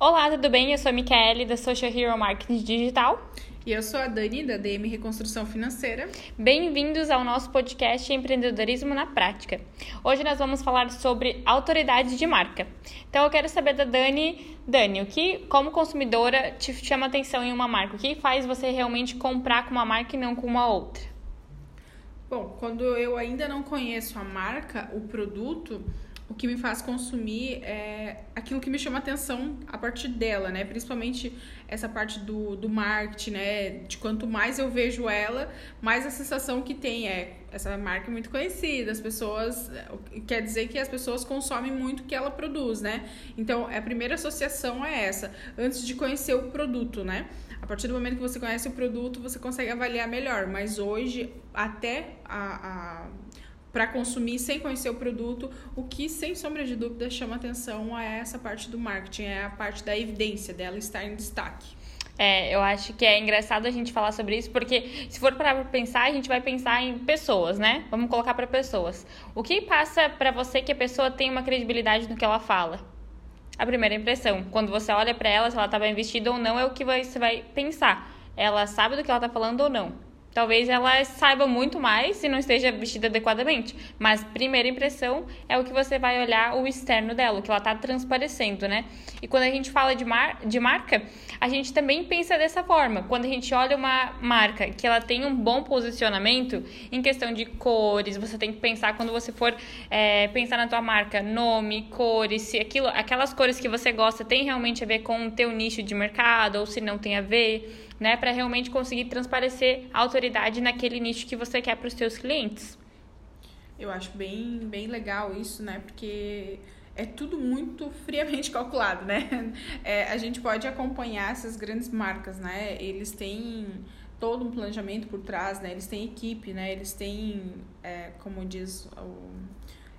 Olá, tudo bem? Eu sou a Micaele, da Social Hero Marketing Digital. E eu sou a Dani, da DM Reconstrução Financeira. Bem-vindos ao nosso podcast Empreendedorismo na Prática. Hoje nós vamos falar sobre autoridade de marca. Então eu quero saber da Dani, Dani, o que, como consumidora, te chama atenção em uma marca? O que faz você realmente comprar com uma marca e não com uma outra? Bom, quando eu ainda não conheço a marca, o produto, o que me faz consumir é aquilo que me chama atenção a partir dela, né? Principalmente essa parte do, do marketing, né? De quanto mais eu vejo ela, mais a sensação que tem é essa marca é muito conhecida, as pessoas quer dizer que as pessoas consomem muito o que ela produz, né? Então, a primeira associação é essa, antes de conhecer o produto, né? A partir do momento que você conhece o produto, você consegue avaliar melhor, mas hoje até a, a para consumir sem conhecer o produto, o que sem sombra de dúvida chama atenção é essa parte do marketing, é a parte da evidência dela estar em destaque. É, eu acho que é engraçado a gente falar sobre isso, porque se for para pensar, a gente vai pensar em pessoas, né? Vamos colocar para pessoas. O que passa para você que a pessoa tem uma credibilidade no que ela fala? A primeira impressão. Quando você olha para ela, se ela está bem vestida ou não, é o que você vai pensar. Ela sabe do que ela está falando ou não. Talvez ela saiba muito mais e não esteja vestida adequadamente. Mas primeira impressão é o que você vai olhar o externo dela, o que ela está transparecendo, né? E quando a gente fala de, mar de marca, a gente também pensa dessa forma. Quando a gente olha uma marca que ela tem um bom posicionamento em questão de cores, você tem que pensar quando você for é, pensar na tua marca, nome, cores, se aquilo, aquelas cores que você gosta tem realmente a ver com o teu nicho de mercado ou se não tem a ver né, para realmente conseguir transparecer a autoridade naquele nicho que você quer para os seus clientes. Eu acho bem, bem legal isso, né? Porque é tudo muito friamente calculado, né? É, a gente pode acompanhar essas grandes marcas, né? Eles têm todo um planejamento por trás, né? Eles têm equipe, né? Eles têm, é, como diz o,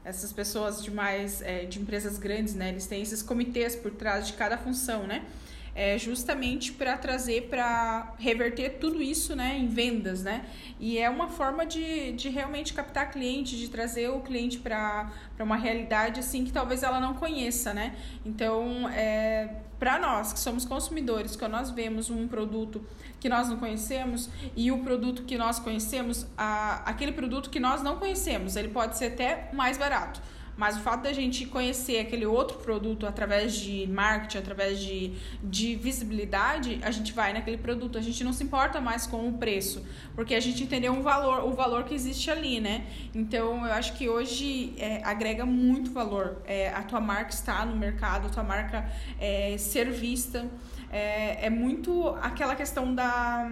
essas pessoas de mais é, de empresas grandes, né? Eles têm esses comitês por trás de cada função, né? É, justamente para trazer, para reverter tudo isso né, em vendas, né? E é uma forma de, de realmente captar cliente, de trazer o cliente para uma realidade assim que talvez ela não conheça, né? Então, é, para nós que somos consumidores, quando nós vemos um produto que nós não conhecemos e o produto que nós conhecemos, a, aquele produto que nós não conhecemos, ele pode ser até mais barato mas o fato da gente conhecer aquele outro produto através de marketing, através de, de visibilidade, a gente vai naquele produto. A gente não se importa mais com o preço, porque a gente entendeu um valor, o valor que existe ali, né? Então, eu acho que hoje é, agrega muito valor. É, a tua marca está no mercado, a tua marca é, ser vista. É, é muito aquela questão da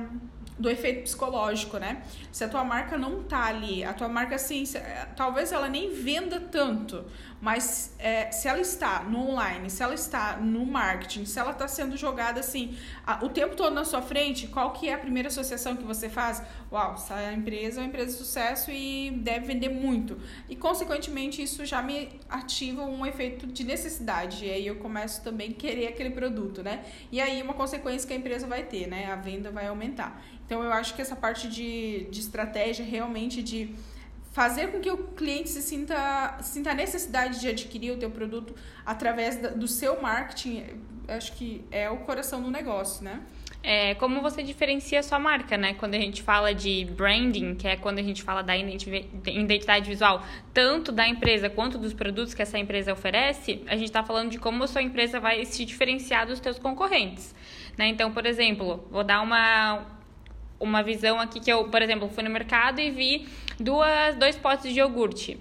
do efeito psicológico, né? Se a tua marca não tá ali, a tua marca assim, é, talvez ela nem venda tanto, mas é, se ela está no online, se ela está no marketing, se ela está sendo jogada assim a, o tempo todo na sua frente, qual que é a primeira associação que você faz? Uau, essa empresa é uma empresa de sucesso e deve vender muito. E consequentemente isso já me ativa um efeito de necessidade. E aí eu começo também a querer aquele produto, né? E aí uma consequência que a empresa vai ter, né? A venda vai aumentar. Então eu acho que essa parte de, de estratégia realmente de fazer com que o cliente se sinta, sinta a necessidade de adquirir o teu produto através do seu marketing, acho que é o coração do negócio, né? É, como você diferencia a sua marca, né? Quando a gente fala de branding, que é quando a gente fala da identidade visual, tanto da empresa quanto dos produtos que essa empresa oferece, a gente está falando de como a sua empresa vai se diferenciar dos seus concorrentes. Né? Então, por exemplo, vou dar uma, uma visão aqui que eu, por exemplo, fui no mercado e vi duas, dois potes de iogurte.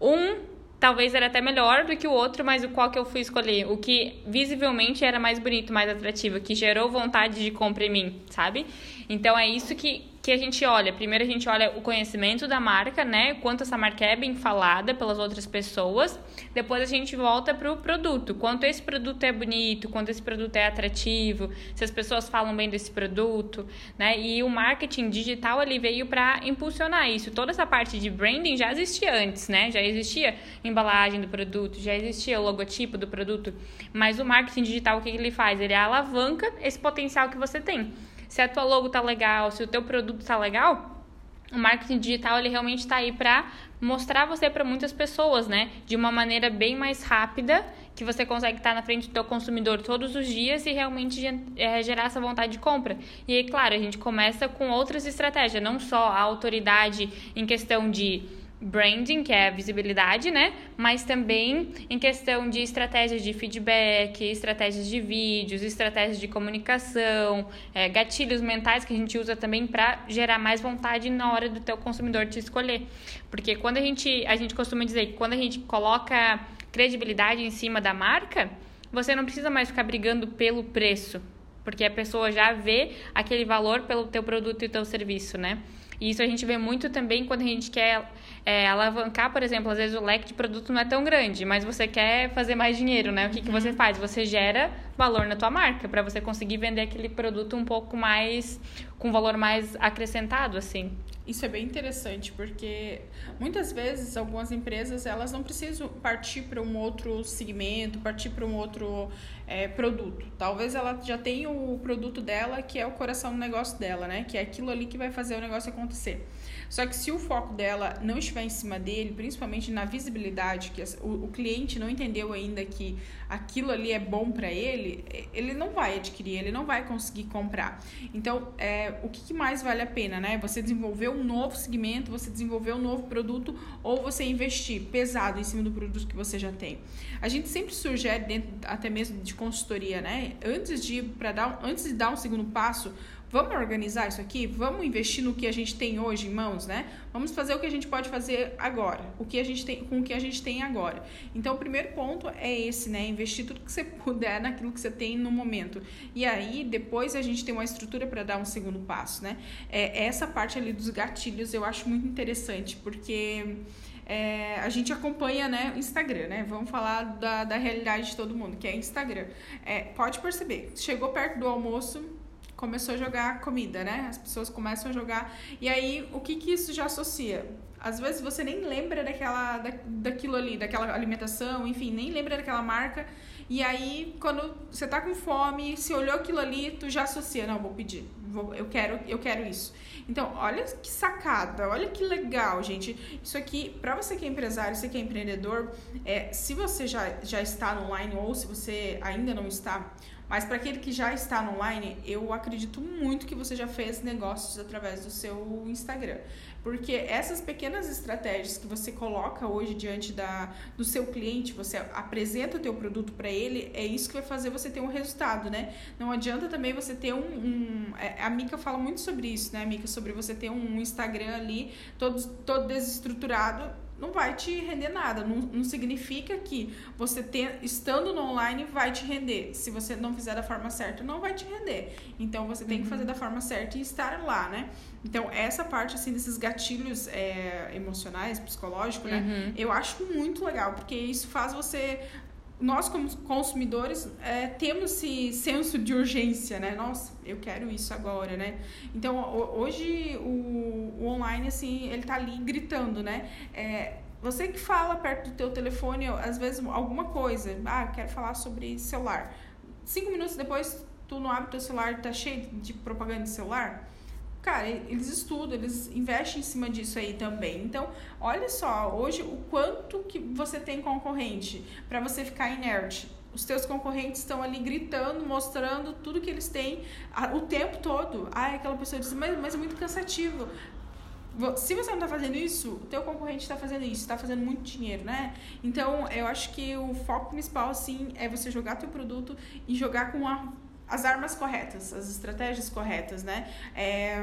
Um talvez era até melhor do que o outro, mas o qual que eu fui escolher? O que visivelmente era mais bonito, mais atrativo, que gerou vontade de compra em mim, sabe? Então é isso que, que a gente olha. Primeiro a gente olha o conhecimento da marca, né? Quanto essa marca é bem falada pelas outras pessoas. Depois a gente volta para o produto. Quanto esse produto é bonito, quanto esse produto é atrativo, se as pessoas falam bem desse produto, né? E o marketing digital ali veio para impulsionar isso. Toda essa parte de branding já existia antes, né? Já existia embalagem do produto, já existia o logotipo do produto, mas o marketing digital o que ele faz? Ele alavanca esse potencial que você tem se a tua logo tá legal, se o teu produto tá legal, o marketing digital ele realmente está aí para mostrar você para muitas pessoas, né? De uma maneira bem mais rápida que você consegue estar na frente do teu consumidor todos os dias e realmente é, gerar essa vontade de compra. E aí, claro, a gente começa com outras estratégias, não só a autoridade em questão de branding, que é a visibilidade, né? Mas também em questão de estratégias de feedback, estratégias de vídeos, estratégias de comunicação, é, gatilhos mentais que a gente usa também para gerar mais vontade na hora do teu consumidor te escolher. Porque quando a gente, a gente costuma dizer que quando a gente coloca credibilidade em cima da marca, você não precisa mais ficar brigando pelo preço, porque a pessoa já vê aquele valor pelo teu produto e teu serviço, né? E isso a gente vê muito também quando a gente quer é, alavancar, por exemplo, às vezes o leque de produto não é tão grande, mas você quer fazer mais dinheiro, né? O que, que você uhum. faz? Você gera valor na tua marca para você conseguir vender aquele produto um pouco mais com valor mais acrescentado, assim. Isso é bem interessante, porque muitas vezes algumas empresas elas não precisam partir para um outro segmento, partir para um outro é, produto. Talvez ela já tenha o produto dela que é o coração do negócio dela, né? Que é aquilo ali que vai fazer o negócio acontecer. Só que se o foco dela não estiver em cima dele, principalmente na visibilidade, que o, cliente não entendeu ainda que aquilo ali é bom para ele, ele não vai adquirir, ele não vai conseguir comprar. Então, é, o que, mais vale a pena, né? Você desenvolver um novo segmento, você desenvolver um novo produto ou você investir pesado em cima do produto que você já tem. A gente sempre sugere dentro até mesmo de consultoria, né? Antes de dar antes de dar um segundo passo, Vamos organizar isso aqui? Vamos investir no que a gente tem hoje em mãos, né? Vamos fazer o que a gente pode fazer agora, o que a gente tem, com o que a gente tem agora. Então, o primeiro ponto é esse, né? Investir tudo que você puder naquilo que você tem no momento. E aí, depois a gente tem uma estrutura para dar um segundo passo, né? É, essa parte ali dos gatilhos eu acho muito interessante, porque é, a gente acompanha né, Instagram, né? Vamos falar da, da realidade de todo mundo, que é Instagram. É, pode perceber, chegou perto do almoço, começou a jogar comida, né? As pessoas começam a jogar. E aí, o que, que isso já associa? Às vezes você nem lembra daquela, da, daquilo ali, daquela alimentação, enfim, nem lembra daquela marca. E aí, quando você tá com fome, se olhou aquilo ali, tu já associa, não, vou pedir, vou, eu quero, eu quero isso. Então, olha que sacada, olha que legal, gente. Isso aqui, para você que é empresário, você que é empreendedor, é, se você já, já está online ou se você ainda não está, mas para aquele que já está no online, eu acredito muito que você já fez negócios através do seu Instagram. Porque essas pequenas estratégias que você coloca hoje diante da, do seu cliente, você apresenta o teu produto para ele, é isso que vai fazer você ter um resultado, né? Não adianta também você ter um... um é, a Mica fala muito sobre isso, né, Mica? Sobre você ter um Instagram ali todo, todo desestruturado não vai te render nada. Não, não significa que você ter, estando no online vai te render. Se você não fizer da forma certa, não vai te render. Então você tem uhum. que fazer da forma certa e estar lá, né? Então, essa parte assim desses gatilhos é, emocionais, psicológicos, né? Uhum. Eu acho muito legal, porque isso faz você nós como consumidores é, temos esse senso de urgência, né? Nossa, eu quero isso agora, né? Então hoje o, o online assim ele tá ali gritando, né? É, você que fala perto do teu telefone às vezes alguma coisa, ah, quero falar sobre celular. Cinco minutos depois tu não abre teu celular, tá cheio de propaganda de celular. Cara, eles estudam, eles investem em cima disso aí também. Então, olha só, hoje o quanto que você tem concorrente para você ficar inerte. Os teus concorrentes estão ali gritando, mostrando tudo que eles têm o tempo todo. Ah, aquela pessoa diz, mas, mas é muito cansativo. Se você não está fazendo isso, o teu concorrente está fazendo isso, está fazendo muito dinheiro, né? Então, eu acho que o foco principal, assim, é você jogar teu produto e jogar com a as armas corretas, as estratégias corretas, né? É,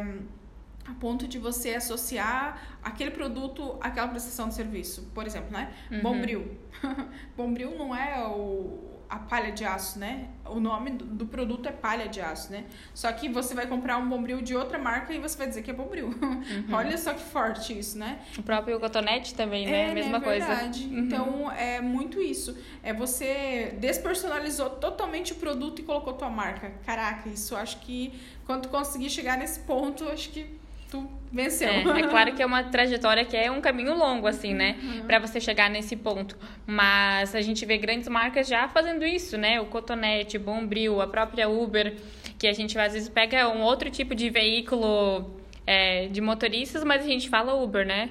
a ponto de você associar aquele produto àquela prestação de serviço. Por exemplo, né? Uhum. Bombril. Bombril não é o, a palha de aço, né? O nome do produto é palha de aço, né? Só que você vai comprar um bombril de outra marca e você vai dizer que é bombril. Uhum. Olha só que forte isso, né? O próprio cotonete também, né? É, Mesma né? coisa. Verdade. Uhum. Então, é muito isso. É você despersonalizou totalmente o produto e colocou tua marca. Caraca, isso acho que quando conseguir chegar nesse ponto, acho que tu venceu. É, é, claro que é uma trajetória que é um caminho longo, assim, né? Uhum. para você chegar nesse ponto. Mas a gente vê grandes marcas já fazendo isso, né? O Cotonete, Bombril, a própria Uber, que a gente às vezes pega um outro tipo de veículo é, de motoristas, mas a gente fala Uber, né?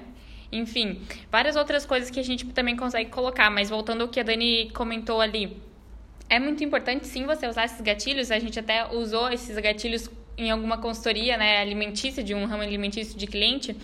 Enfim, várias outras coisas que a gente também consegue colocar. Mas voltando ao que a Dani comentou ali, é muito importante sim você usar esses gatilhos. A gente até usou esses gatilhos em alguma consultoria né, alimentícia, de um ramo alimentício de cliente.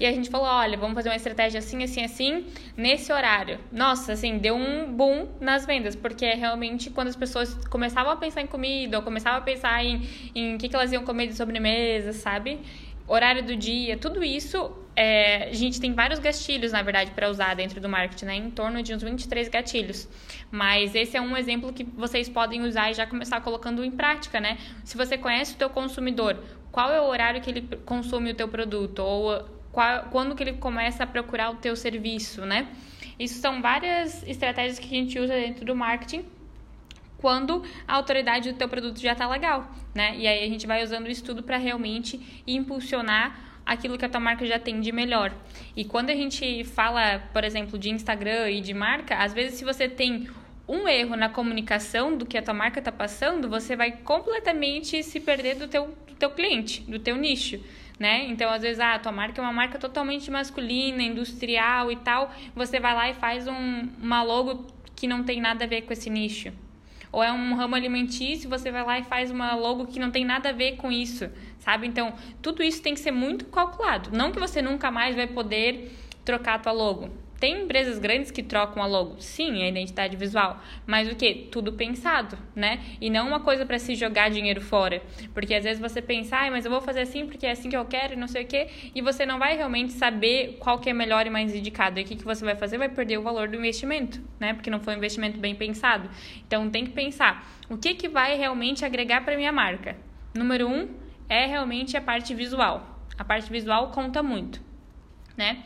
E a gente falou, olha, vamos fazer uma estratégia assim, assim, assim, nesse horário. Nossa, assim, deu um boom nas vendas, porque é realmente quando as pessoas começavam a pensar em comida, ou começavam a pensar em o em que, que elas iam comer de sobremesa, sabe? Horário do dia, tudo isso, é, a gente tem vários gatilhos, na verdade, para usar dentro do marketing, né? Em torno de uns 23 gatilhos. Mas esse é um exemplo que vocês podem usar e já começar colocando em prática, né? Se você conhece o teu consumidor, qual é o horário que ele consome o teu produto? Ou qual, quando que ele começa a procurar o teu serviço, né? Isso são várias estratégias que a gente usa dentro do marketing quando a autoridade do teu produto já está legal, né? E aí a gente vai usando isso tudo para realmente impulsionar aquilo que a tua marca já tem de melhor. E quando a gente fala, por exemplo, de Instagram e de marca, às vezes se você tem um erro na comunicação do que a tua marca está passando, você vai completamente se perder do teu, do teu cliente, do teu nicho né? Então, às vezes, ah, a tua marca é uma marca totalmente masculina, industrial e tal, você vai lá e faz um, uma logo que não tem nada a ver com esse nicho. Ou é um ramo alimentício, você vai lá e faz uma logo que não tem nada a ver com isso, sabe? Então, tudo isso tem que ser muito calculado. Não que você nunca mais vai poder trocar a tua logo. Tem empresas grandes que trocam a logo, sim, a identidade visual, mas o que? Tudo pensado, né? E não uma coisa para se jogar dinheiro fora. Porque às vezes você pensa, ah, mas eu vou fazer assim porque é assim que eu quero e não sei o quê, e você não vai realmente saber qual que é melhor e mais indicado. E o que, que você vai fazer? Vai perder o valor do investimento, né? Porque não foi um investimento bem pensado. Então tem que pensar, o que, que vai realmente agregar para minha marca? Número um é realmente a parte visual. A parte visual conta muito, né?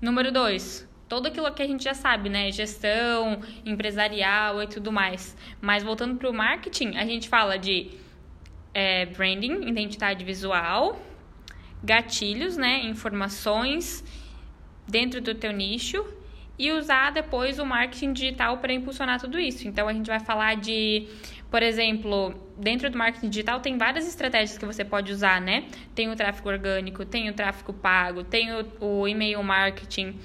Número dois, todo aquilo que a gente já sabe, né? Gestão, empresarial e tudo mais. Mas voltando para o marketing, a gente fala de é, branding, identidade visual, gatilhos, né? Informações dentro do teu nicho e usar depois o marketing digital para impulsionar tudo isso. Então a gente vai falar de, por exemplo, dentro do marketing digital tem várias estratégias que você pode usar, né? Tem o tráfego orgânico, tem o tráfego pago, tem o, o e-mail marketing.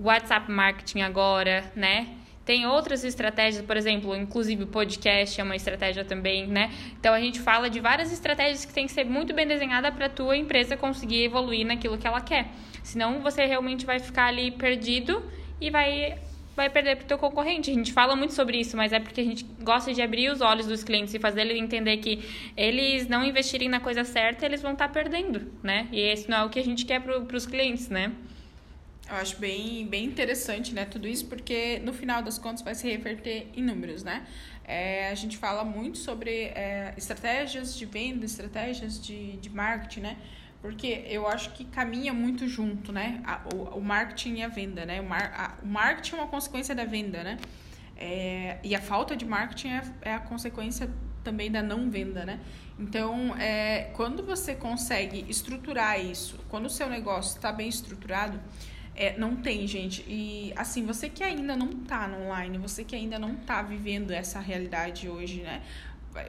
WhatsApp marketing agora, né? Tem outras estratégias, por exemplo, inclusive o podcast é uma estratégia também, né? Então a gente fala de várias estratégias que tem que ser muito bem desenhada para a tua empresa conseguir evoluir naquilo que ela quer. Senão você realmente vai ficar ali perdido e vai vai perder para o teu concorrente. A gente fala muito sobre isso, mas é porque a gente gosta de abrir os olhos dos clientes e fazer eles entender que eles não investirem na coisa certa, eles vão estar tá perdendo, né? E esse não é o que a gente quer para os clientes, né? Eu acho bem, bem interessante, né, tudo isso, porque no final das contas vai se reverter em números, né? É, a gente fala muito sobre é, estratégias de venda, estratégias de, de marketing, né? Porque eu acho que caminha muito junto, né? A, o, o marketing e a venda, né? O, mar, a, o marketing é uma consequência da venda, né? É, e a falta de marketing é, é a consequência também da não venda, né? Então, é, quando você consegue estruturar isso, quando o seu negócio está bem estruturado, é, não tem, gente. E assim, você que ainda não tá no online, você que ainda não tá vivendo essa realidade hoje, né?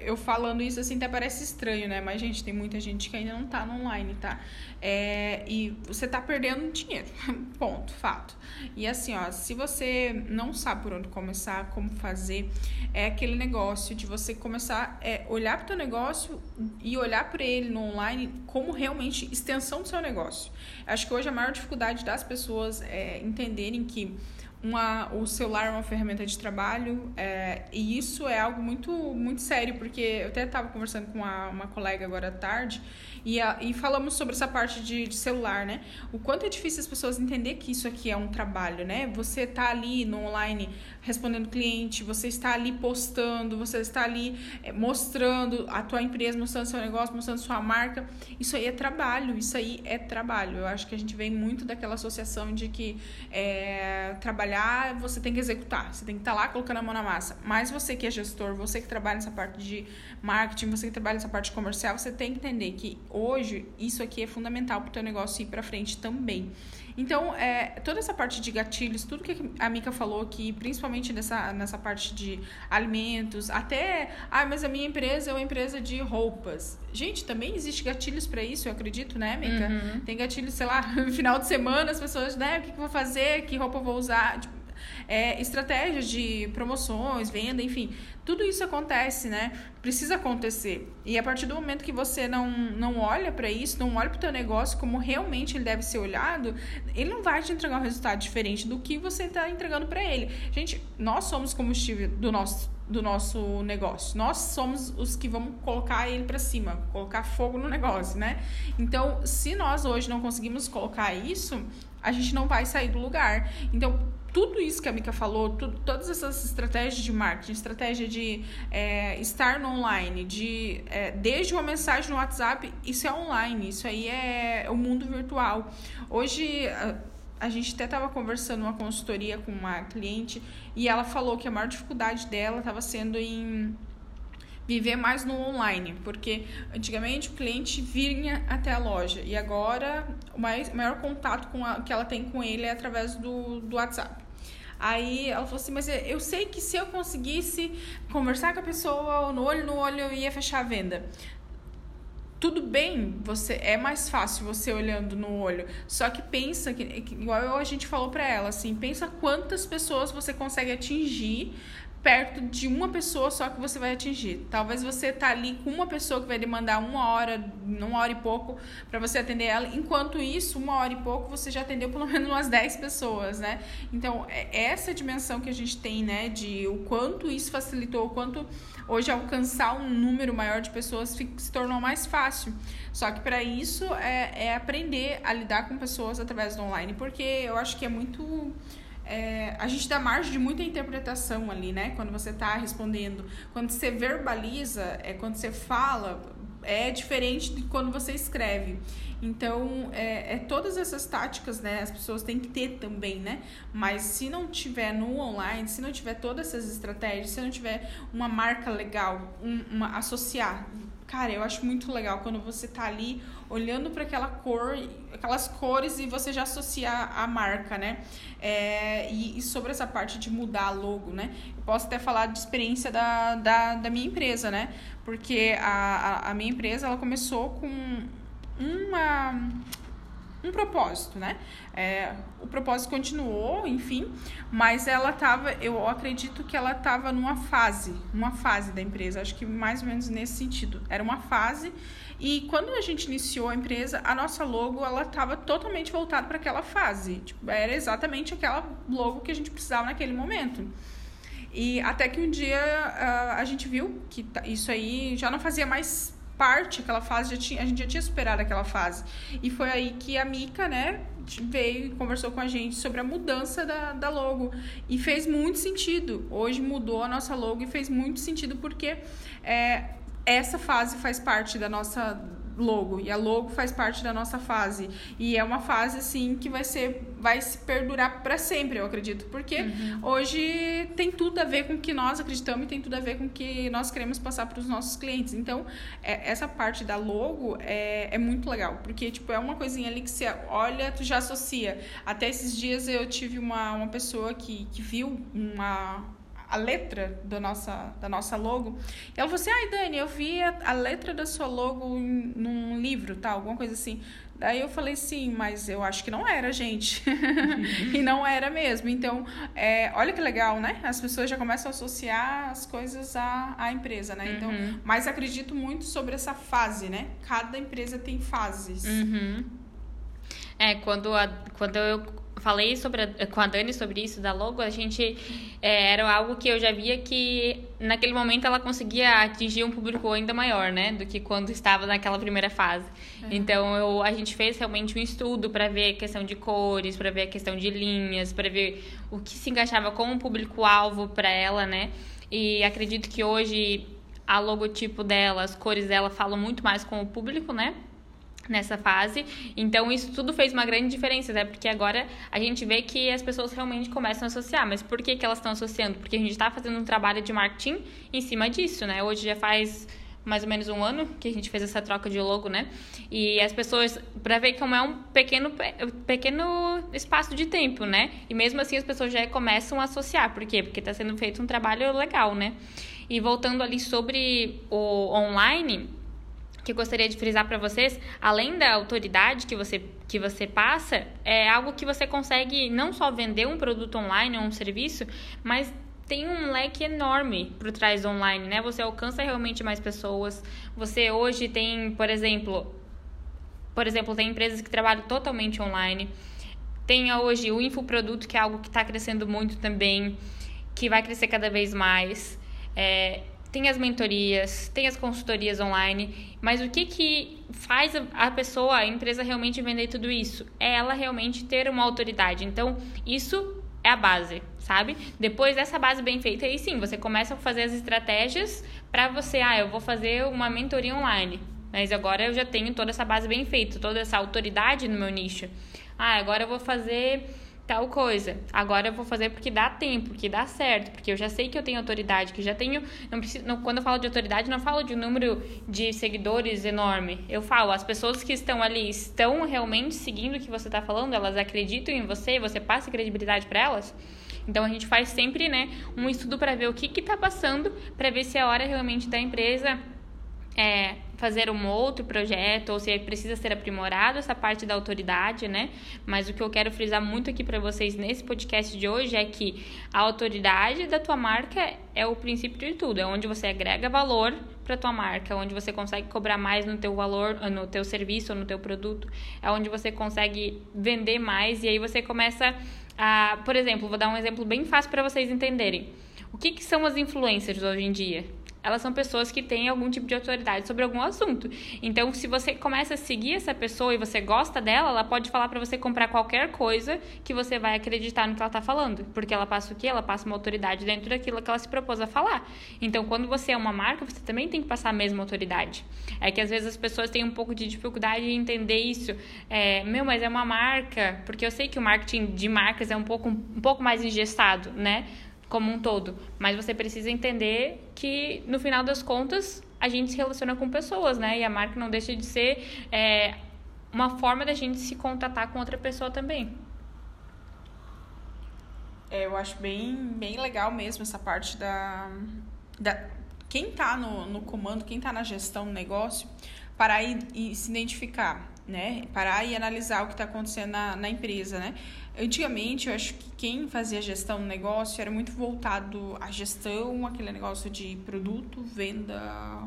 Eu falando isso assim até parece estranho, né? Mas, gente, tem muita gente que ainda não tá no online, tá? É, e você tá perdendo dinheiro. Ponto, fato. E assim, ó, se você não sabe por onde começar, como fazer, é aquele negócio de você começar a é, olhar pro teu negócio e olhar para ele no online como realmente extensão do seu negócio. Acho que hoje a maior dificuldade das pessoas é entenderem que uma, o celular é uma ferramenta de trabalho é, e isso é algo muito, muito sério, porque eu até estava conversando com uma, uma colega agora à tarde e, a, e falamos sobre essa parte de, de, celular, né? O quanto é difícil as pessoas entender que isso aqui é um trabalho, né? Você tá ali no online respondendo cliente, você está ali postando, você está ali é, mostrando a tua empresa, mostrando seu negócio, mostrando sua marca. Isso aí é trabalho, isso aí é trabalho. Eu acho que a gente vem muito daquela associação de que é, trabalhar você tem que executar, você tem que estar tá lá colocando a mão na massa. Mas você que é gestor, você que trabalha nessa parte de marketing, você que trabalha nessa parte comercial, você tem que entender que hoje isso aqui é fundamental para o teu negócio ir para frente também. Então, é, toda essa parte de gatilhos, tudo que a Mika falou aqui, principalmente nessa, nessa parte de alimentos, até, ah, mas a minha empresa é uma empresa de roupas. Gente, também existe gatilhos para isso, eu acredito, né, Mica? Uhum. Tem gatilhos, sei lá, no final de semana, as pessoas, né, o que, que eu vou fazer, que roupa eu vou usar. Tipo, é, estratégias de promoções, venda, enfim. Tudo isso acontece, né? Precisa acontecer. E a partir do momento que você não, não olha para isso, não olha para o teu negócio como realmente ele deve ser olhado, ele não vai te entregar um resultado diferente do que você está entregando para ele. Gente, nós somos combustível do nosso do nosso negócio. Nós somos os que vamos colocar ele para cima, colocar fogo no negócio, né? Então, se nós hoje não conseguimos colocar isso, a gente não vai sair do lugar. Então, tudo isso que a Mika falou, tudo, todas essas estratégias de marketing, estratégia de é, estar no online, de é, desde uma mensagem no WhatsApp, isso é online, isso aí é, é o mundo virtual. Hoje a, gente até estava conversando uma consultoria com uma cliente e ela falou que a maior dificuldade dela estava sendo em viver mais no online, porque antigamente o cliente vinha até a loja e agora o mais, maior contato com a, que ela tem com ele é através do, do WhatsApp. Aí ela falou assim, mas eu sei que se eu conseguisse conversar com a pessoa no olho no olho eu ia fechar a venda tudo bem, você é mais fácil você olhando no olho. Só que pensa que igual a gente falou para ela assim, pensa quantas pessoas você consegue atingir perto de uma pessoa só que você vai atingir. Talvez você tá ali com uma pessoa que vai demandar uma hora, uma hora e pouco para você atender ela. Enquanto isso, uma hora e pouco você já atendeu pelo menos umas 10 pessoas, né? Então, é essa dimensão que a gente tem, né, de o quanto isso facilitou, o quanto hoje alcançar um número maior de pessoas se tornou mais fácil. Só que para isso é, é aprender a lidar com pessoas através do online, porque eu acho que é muito é, a gente dá margem de muita interpretação ali, né? Quando você está respondendo. Quando você verbaliza, é quando você fala, é diferente de quando você escreve. Então, é, é, todas essas táticas, né? As pessoas têm que ter também, né? Mas se não tiver no online, se não tiver todas essas estratégias, se não tiver uma marca legal, um, uma associar Cara, eu acho muito legal quando você tá ali olhando para aquela cor, aquelas cores e você já associa a marca, né? É, e, e, sobre essa parte de mudar logo, né? Eu posso até falar de experiência da, da, da minha empresa, né? Porque a, a, a minha empresa, ela começou com uma um propósito, né? É, o propósito continuou, enfim, mas ela estava, eu acredito que ela estava numa fase, uma fase da empresa, acho que mais ou menos nesse sentido. Era uma fase e quando a gente iniciou a empresa, a nossa logo ela estava totalmente voltada para aquela fase, tipo, era exatamente aquela logo que a gente precisava naquele momento. E até que um dia uh, a gente viu que isso aí já não fazia mais parte, aquela fase, já tinha, a gente já tinha superado aquela fase. E foi aí que a Mica, né, veio e conversou com a gente sobre a mudança da, da logo. E fez muito sentido. Hoje mudou a nossa logo e fez muito sentido porque é, essa fase faz parte da nossa logo e a logo faz parte da nossa fase e é uma fase assim que vai ser vai se perdurar para sempre eu acredito porque uhum. hoje tem tudo a ver com o que nós acreditamos e tem tudo a ver com o que nós queremos passar para os nossos clientes então é, essa parte da logo é, é muito legal porque tipo é uma coisinha ali que você olha tu já associa até esses dias eu tive uma, uma pessoa que, que viu uma a letra da nossa, da nossa logo. E ela falou assim: ai, Dani, eu vi a, a letra da sua logo em, num livro, tá? Alguma coisa assim. Daí eu falei, sim, mas eu acho que não era, gente. e não era mesmo. Então, é, olha que legal, né? As pessoas já começam a associar as coisas à, à empresa, né? Então, uhum. mas acredito muito sobre essa fase, né? Cada empresa tem fases. Uhum. É, quando, a, quando eu falei sobre a, com a Dani sobre isso da logo, a gente é, era algo que eu já via que naquele momento ela conseguia atingir um público ainda maior, né, do que quando estava naquela primeira fase. Uhum. Então eu, a gente fez realmente um estudo para ver a questão de cores, para ver a questão de linhas, para ver o que se encaixava como público alvo para ela, né? E acredito que hoje a logotipo dela, as cores dela falam muito mais com o público, né? Nessa fase. Então, isso tudo fez uma grande diferença, né? Porque agora a gente vê que as pessoas realmente começam a associar. Mas por que, que elas estão associando? Porque a gente está fazendo um trabalho de marketing em cima disso, né? Hoje já faz mais ou menos um ano que a gente fez essa troca de logo, né? E as pessoas, para ver como é um pequeno, pequeno espaço de tempo, né? E mesmo assim as pessoas já começam a associar. Por quê? Porque está sendo feito um trabalho legal, né? E voltando ali sobre o online, que eu gostaria de frisar para vocês, além da autoridade que você, que você passa, é algo que você consegue não só vender um produto online ou um serviço, mas tem um leque enorme por trás do online, né? Você alcança realmente mais pessoas. Você hoje tem, por exemplo, por exemplo, tem empresas que trabalham totalmente online. Tem hoje o infoproduto, que é algo que está crescendo muito também, que vai crescer cada vez mais. É, tem as mentorias, tem as consultorias online, mas o que, que faz a pessoa, a empresa realmente vender tudo isso? É ela realmente ter uma autoridade. Então, isso é a base, sabe? Depois dessa base bem feita, aí sim, você começa a fazer as estratégias para você, ah, eu vou fazer uma mentoria online. Mas agora eu já tenho toda essa base bem feita, toda essa autoridade no meu nicho. Ah, agora eu vou fazer tal coisa. Agora eu vou fazer porque dá tempo, porque dá certo, porque eu já sei que eu tenho autoridade, que já tenho, não preciso, não, quando eu falo de autoridade, não falo de um número de seguidores enorme. Eu falo, as pessoas que estão ali estão realmente seguindo o que você está falando, elas acreditam em você, você passa credibilidade para elas. Então a gente faz sempre, né, um estudo para ver o que que tá passando, para ver se é hora realmente da empresa é, fazer um outro projeto ou se precisa ser aprimorado essa parte da autoridade, né? Mas o que eu quero frisar muito aqui para vocês nesse podcast de hoje é que a autoridade da tua marca é o princípio de tudo, é onde você agrega valor para tua marca, onde você consegue cobrar mais no teu valor, no teu serviço no teu produto, é onde você consegue vender mais e aí você começa a, por exemplo, vou dar um exemplo bem fácil para vocês entenderem. O que, que são as influencers hoje em dia? Elas são pessoas que têm algum tipo de autoridade sobre algum assunto. Então, se você começa a seguir essa pessoa e você gosta dela, ela pode falar para você comprar qualquer coisa que você vai acreditar no que ela tá falando, porque ela passa o quê? Ela passa uma autoridade dentro daquilo que ela se propôs a falar. Então, quando você é uma marca, você também tem que passar a mesma autoridade. É que às vezes as pessoas têm um pouco de dificuldade em entender isso. É, meu, mas é uma marca, porque eu sei que o marketing de marcas é um pouco um pouco mais engessado, né? Como um todo. Mas você precisa entender que, no final das contas, a gente se relaciona com pessoas, né? E a marca não deixa de ser é, uma forma da gente se contatar com outra pessoa também. É, eu acho bem, bem legal mesmo essa parte da. da quem está no, no comando, quem está na gestão do negócio, parar e, e se identificar, né? Parar e analisar o que está acontecendo na, na empresa, né? Antigamente, eu acho que quem fazia gestão do negócio era muito voltado à gestão, aquele negócio de produto, venda,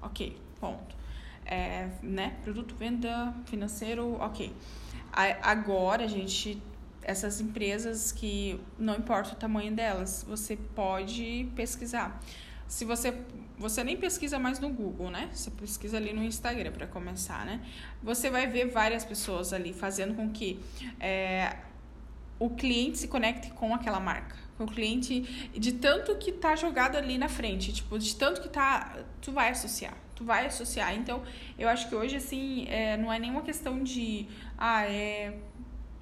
ok, ponto. É, né? Produto, venda, financeiro, ok. Agora, a gente, essas empresas que não importa o tamanho delas, você pode pesquisar. Se você você nem pesquisa mais no Google, né? Você pesquisa ali no Instagram para começar, né? Você vai ver várias pessoas ali fazendo com que é, o cliente se conecte com aquela marca. O cliente, de tanto que tá jogado ali na frente, tipo, de tanto que tá. Tu vai associar. Tu vai associar. Então, eu acho que hoje, assim, é, não é nenhuma questão de. Ah, é.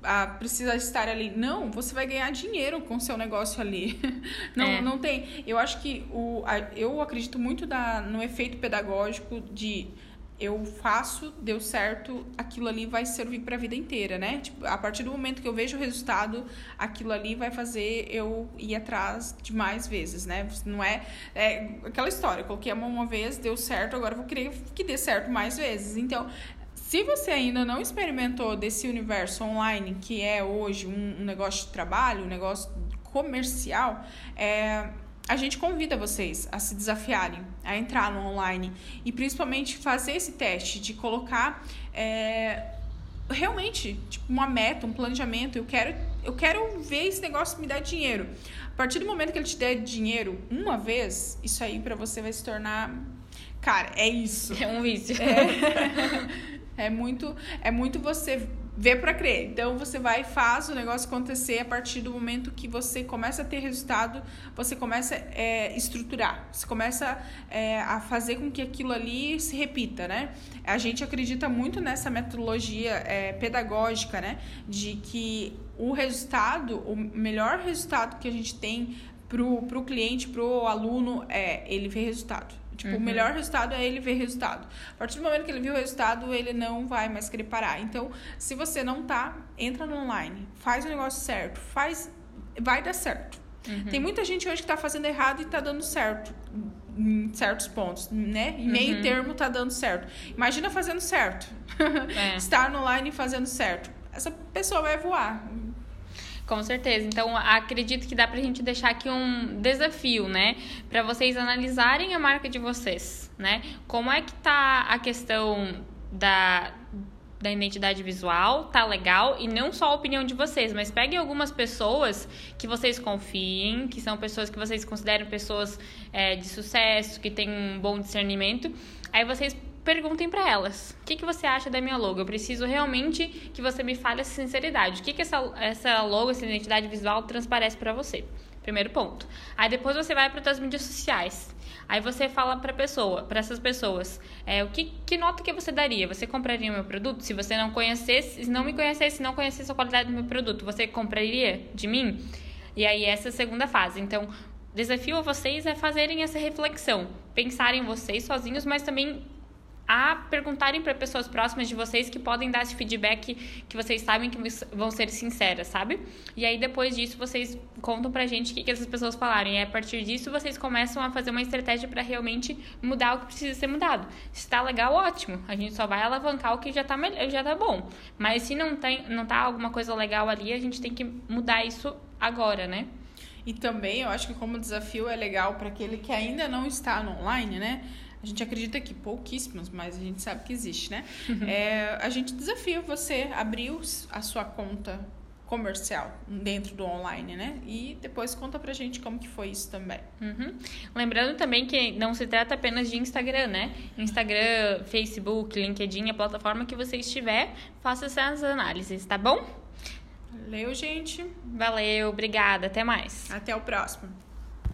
Ah, precisa estar ali. Não, você vai ganhar dinheiro com o seu negócio ali. não, é. não tem. Eu acho que o, eu acredito muito da, no efeito pedagógico de eu faço, deu certo, aquilo ali vai servir para a vida inteira, né? Tipo, a partir do momento que eu vejo o resultado, aquilo ali vai fazer eu ir atrás de mais vezes, né? Não é, é aquela história, coloquei a mão uma vez, deu certo, agora vou querer que dê certo mais vezes. Então, se você ainda não experimentou desse universo online, que é hoje um, um negócio de trabalho, um negócio comercial, é a gente convida vocês a se desafiarem, a entrar no online e principalmente fazer esse teste de colocar é, realmente tipo, uma meta, um planejamento. Eu quero, eu quero ver esse negócio me dar dinheiro. A partir do momento que ele te der dinheiro uma vez, isso aí para você vai se tornar. Cara, é isso. É um vício. É, é muito, é muito você ver para crer. Então você vai e faz o negócio acontecer a partir do momento que você começa a ter resultado, você começa a é, estruturar, você começa é, a fazer com que aquilo ali se repita, né? A gente acredita muito nessa metodologia é, pedagógica, né? De que o resultado, o melhor resultado que a gente tem pro, pro cliente, pro aluno, é ele ver resultado. Tipo, uhum. o melhor resultado é ele ver resultado. A partir do momento que ele viu o resultado, ele não vai mais querer parar. Então, se você não tá, entra no online, faz o negócio certo, faz, vai dar certo. Uhum. Tem muita gente hoje que tá fazendo errado e tá dando certo. em certos pontos, né? Em meio uhum. termo tá dando certo. Imagina fazendo certo. É. Estar no online fazendo certo. Essa pessoa vai voar. Com certeza. Então, acredito que dá pra gente deixar aqui um desafio, né? Para vocês analisarem a marca de vocês, né? Como é que tá a questão da da identidade visual, tá legal, e não só a opinião de vocês, mas peguem algumas pessoas que vocês confiem, que são pessoas que vocês consideram pessoas é, de sucesso, que têm um bom discernimento, aí vocês perguntem para elas: o que, que você acha da minha logo? Eu preciso realmente que você me fale essa sinceridade. O que, que essa, essa logo, essa identidade visual transparece para você? Primeiro ponto. Aí depois você vai para as mídias sociais. Aí você fala para pessoa, para essas pessoas, é, o que, que nota que você daria? Você compraria o meu produto? Se você não conhecesse, se não me conhecesse, não conhecesse a qualidade do meu produto, você compraria de mim? E aí essa é a segunda fase. Então, desafio a vocês é fazerem essa reflexão, pensarem vocês sozinhos, mas também a perguntarem para pessoas próximas de vocês que podem dar esse feedback que vocês sabem que vão ser sinceras, sabe? E aí depois disso vocês contam pra gente o que, essas pessoas falarem. E a partir disso vocês começam a fazer uma estratégia para realmente mudar o que precisa ser mudado. Se tá legal, ótimo. A gente só vai alavancar o que já tá já tá bom. Mas se não tem, não tá alguma coisa legal ali, a gente tem que mudar isso agora, né? E também eu acho que como desafio é legal para aquele que ainda não está no online, né? A gente acredita que pouquíssimos, mas a gente sabe que existe, né? É, a gente desafia você abrir a sua conta comercial dentro do online, né? E depois conta pra gente como que foi isso também. Uhum. Lembrando também que não se trata apenas de Instagram, né? Instagram, Facebook, LinkedIn, a plataforma que você estiver, faça essas análises, tá bom? Valeu, gente. Valeu, obrigada, até mais. Até o próximo.